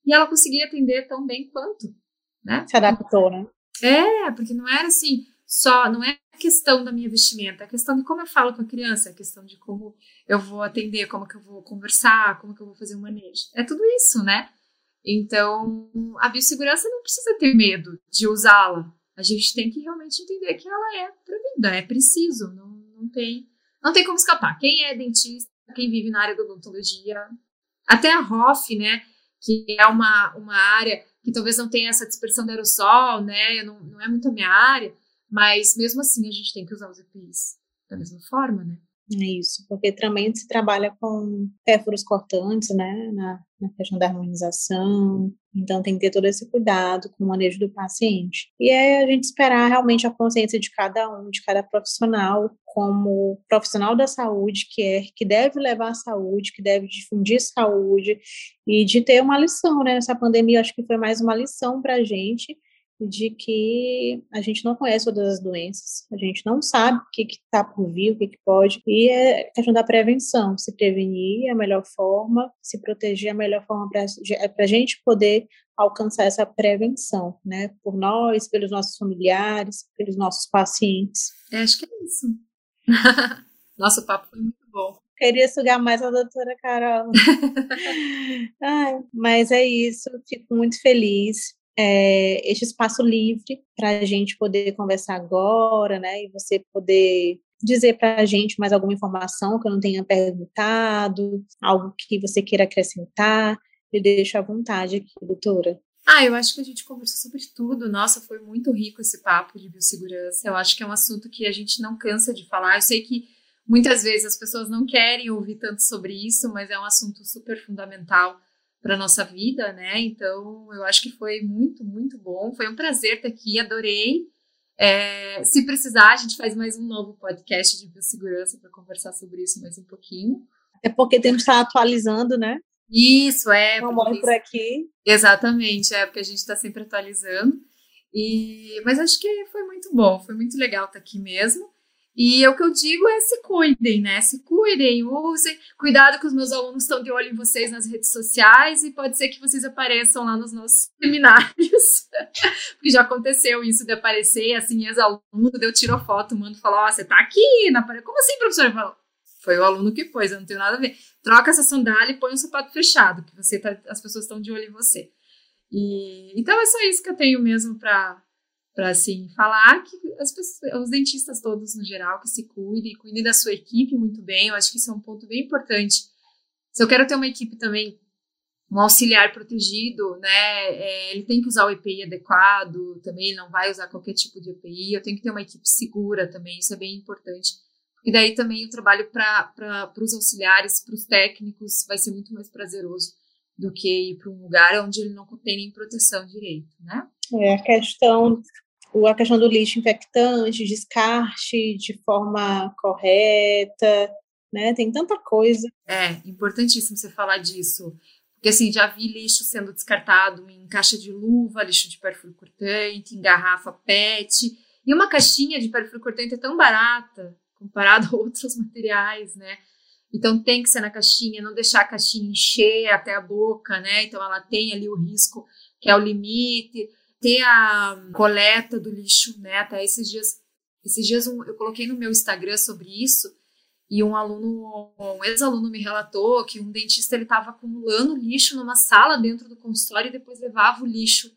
e ela conseguia atender tão bem quanto, né? Se adaptou, né? É, porque não era assim, só, não é questão da minha vestimenta, é questão de como eu falo com a criança, é questão de como eu vou atender, como que eu vou conversar, como que eu vou fazer o manejo. É tudo isso, né? Então, a biossegurança não precisa ter medo de usá-la. A gente tem que realmente entender que ela é para vida, é preciso, não, não tem não tem como escapar. Quem é dentista, quem vive na área da odontologia, até a ROF, né? que é uma, uma área que talvez não tenha essa dispersão de aerossol, né? Não, não é muito a minha área, mas mesmo assim a gente tem que usar os EPIs da mesma forma, né? É isso, porque também se trabalha com pérfuros cortantes, né, na, na, questão da harmonização, então tem que ter todo esse cuidado com o manejo do paciente. E é a gente esperar realmente a consciência de cada um, de cada profissional, como profissional da saúde, que é, que deve levar a saúde, que deve difundir saúde, e de ter uma lição, né, nessa pandemia, acho que foi mais uma lição para a gente, de que a gente não conhece todas as doenças, a gente não sabe o que está por vir, o que, que pode, e é questão da prevenção, se prevenir é a melhor forma, se proteger é a melhor forma para a gente poder alcançar essa prevenção, né, por nós, pelos nossos familiares, pelos nossos pacientes. É, acho que é isso. Nosso papo foi muito bom. Queria sugar mais a doutora Carol. Ai, mas é isso, fico muito feliz é, este espaço livre para a gente poder conversar agora, né? E você poder dizer para a gente mais alguma informação que eu não tenha perguntado, algo que você queira acrescentar, me deixo à vontade aqui, doutora. Ah, eu acho que a gente conversou sobre tudo. Nossa, foi muito rico esse papo de biossegurança. Eu acho que é um assunto que a gente não cansa de falar. Eu sei que muitas vezes as pessoas não querem ouvir tanto sobre isso, mas é um assunto super fundamental para nossa vida, né? Então, eu acho que foi muito, muito bom. Foi um prazer estar aqui, adorei. É, se precisar, a gente faz mais um novo podcast de biossegurança para conversar sobre isso mais um pouquinho. É porque temos que estar atualizando, né? Isso, é. Não por aqui. Exatamente, é porque a gente está sempre atualizando. E, mas acho que foi muito bom, foi muito legal estar aqui mesmo. E o que eu digo é se cuidem, né? Se cuidem, usem. Cuidado que os meus alunos estão de olho em vocês nas redes sociais e pode ser que vocês apareçam lá nos nossos seminários. Porque já aconteceu isso de aparecer, assim, ex-aluno, eu tiro a foto, mando falar, ó, oh, você tá aqui na parede. Como assim, professor? Falo, foi o aluno que pôs, eu não tenho nada a ver. Troca essa sandália e põe um sapato fechado, que você tá, as pessoas estão de olho em você. E, então é só isso que eu tenho mesmo para para assim falar que as pessoas, os dentistas todos no geral que se cuidem, cuidem da sua equipe muito bem. Eu acho que isso é um ponto bem importante. Se eu quero ter uma equipe também um auxiliar protegido, né? É, ele tem que usar o EPI adequado, também não vai usar qualquer tipo de EPI. Eu tenho que ter uma equipe segura também, isso é bem importante. E daí também o trabalho para os auxiliares, para os técnicos, vai ser muito mais prazeroso do que ir para um lugar onde ele não tem nem proteção direito, né? É, a questão a questão do lixo infectante, descarte de forma correta, né? Tem tanta coisa. É, importantíssimo você falar disso. Porque, assim, já vi lixo sendo descartado em caixa de luva, lixo de perfil cortante, em garrafa PET. E uma caixinha de perfil cortante é tão barata comparado a outros materiais, né? Então tem que ser na caixinha, não deixar a caixinha encher até a boca, né? Então ela tem ali o risco que é o limite ter a coleta do lixo, né? Até esses dias, esses dias eu coloquei no meu Instagram sobre isso e um aluno, um ex-aluno me relatou que um dentista ele estava acumulando lixo numa sala dentro do consultório e depois levava o lixo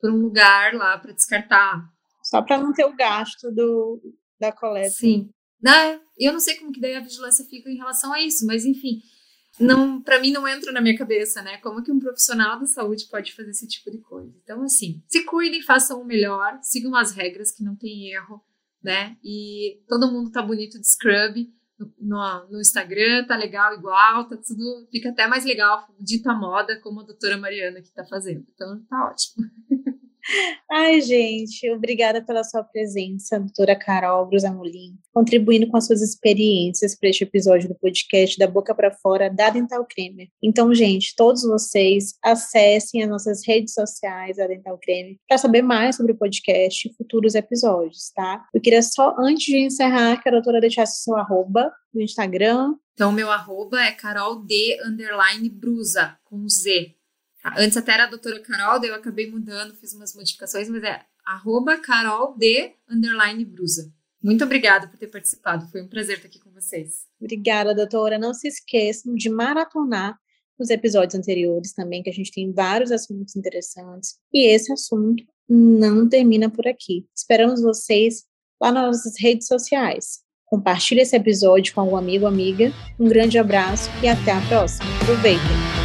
para um lugar lá para descartar. Só para não ter o gasto do, da coleta. Sim. Né? Eu não sei como que daí a vigilância fica em relação a isso, mas enfim, não, para mim não entra na minha cabeça, né? Como que um profissional da saúde pode fazer esse tipo de coisa? Então, assim, se cuidem, façam o melhor, sigam as regras que não tem erro, né? E todo mundo tá bonito de scrub no, no, Instagram, tá legal igual, tá tudo, fica até mais legal, dita moda, como a doutora Mariana que tá fazendo. Então, tá ótimo. Ai, gente, obrigada pela sua presença, doutora Carol Brusamolin, contribuindo com as suas experiências para este episódio do podcast da Boca para Fora da Dental Creme. Então, gente, todos vocês acessem as nossas redes sociais da Dental Creme para saber mais sobre o podcast e futuros episódios, tá? Eu queria só, antes de encerrar, que a doutora deixasse o seu arroba no Instagram. Então, meu arroba é carol d underline brusa, com Z, Antes até era a doutora Carol, daí eu acabei mudando, fiz umas modificações, mas é arroba Carol de underline brusa. Muito obrigada por ter participado, foi um prazer estar aqui com vocês. Obrigada, doutora. Não se esqueçam de maratonar os episódios anteriores também, que a gente tem vários assuntos interessantes. E esse assunto não termina por aqui. Esperamos vocês lá nas nossas redes sociais. Compartilhe esse episódio com algum amigo amiga. Um grande abraço e até a próxima. Aproveitem!